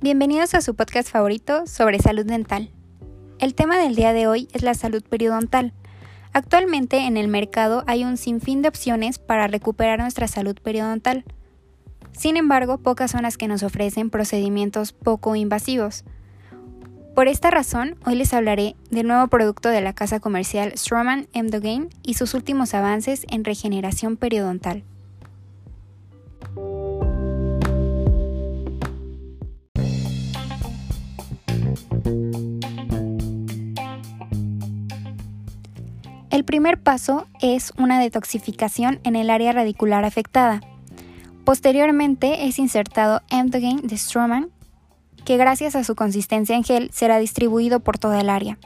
Bienvenidos a su podcast favorito sobre salud dental. El tema del día de hoy es la salud periodontal. Actualmente en el mercado hay un sinfín de opciones para recuperar nuestra salud periodontal. Sin embargo, pocas son las que nos ofrecen procedimientos poco invasivos. Por esta razón, hoy les hablaré del nuevo producto de la casa comercial Stroman Emdogain y sus últimos avances en regeneración periodontal. El primer paso es una detoxificación en el área radicular afectada. Posteriormente es insertado Emdogain de Stroman, que gracias a su consistencia en gel será distribuido por toda el área.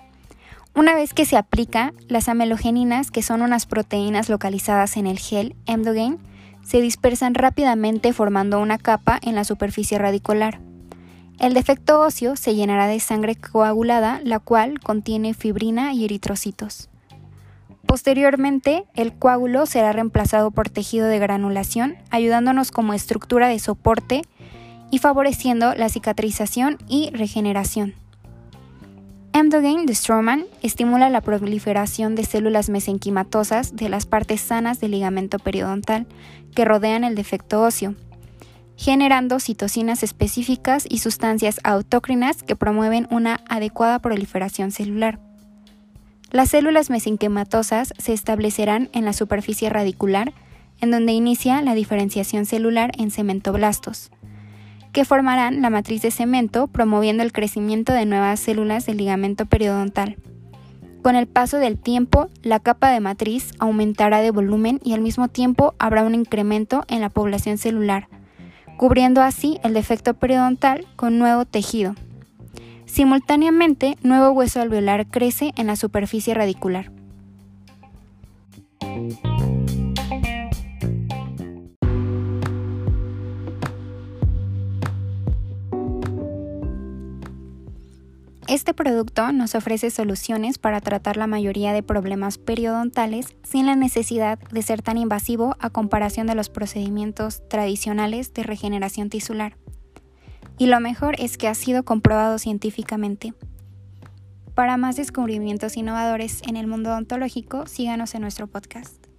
Una vez que se aplica, las amelogeninas, que son unas proteínas localizadas en el gel Emdogain, se dispersan rápidamente formando una capa en la superficie radicular. El defecto óseo se llenará de sangre coagulada, la cual contiene fibrina y eritrocitos. Posteriormente, el coágulo será reemplazado por tejido de granulación, ayudándonos como estructura de soporte y favoreciendo la cicatrización y regeneración. Emdogain de Stroman estimula la proliferación de células mesenquimatosas de las partes sanas del ligamento periodontal que rodean el defecto óseo, generando citocinas específicas y sustancias autócrinas que promueven una adecuada proliferación celular. Las células mesenquematosas se establecerán en la superficie radicular, en donde inicia la diferenciación celular en cementoblastos, que formarán la matriz de cemento promoviendo el crecimiento de nuevas células del ligamento periodontal. Con el paso del tiempo, la capa de matriz aumentará de volumen y al mismo tiempo habrá un incremento en la población celular, cubriendo así el defecto periodontal con nuevo tejido. Simultáneamente, nuevo hueso alveolar crece en la superficie radicular. Este producto nos ofrece soluciones para tratar la mayoría de problemas periodontales sin la necesidad de ser tan invasivo a comparación de los procedimientos tradicionales de regeneración tisular y lo mejor es que ha sido comprobado científicamente. Para más descubrimientos innovadores en el mundo odontológico, síganos en nuestro podcast.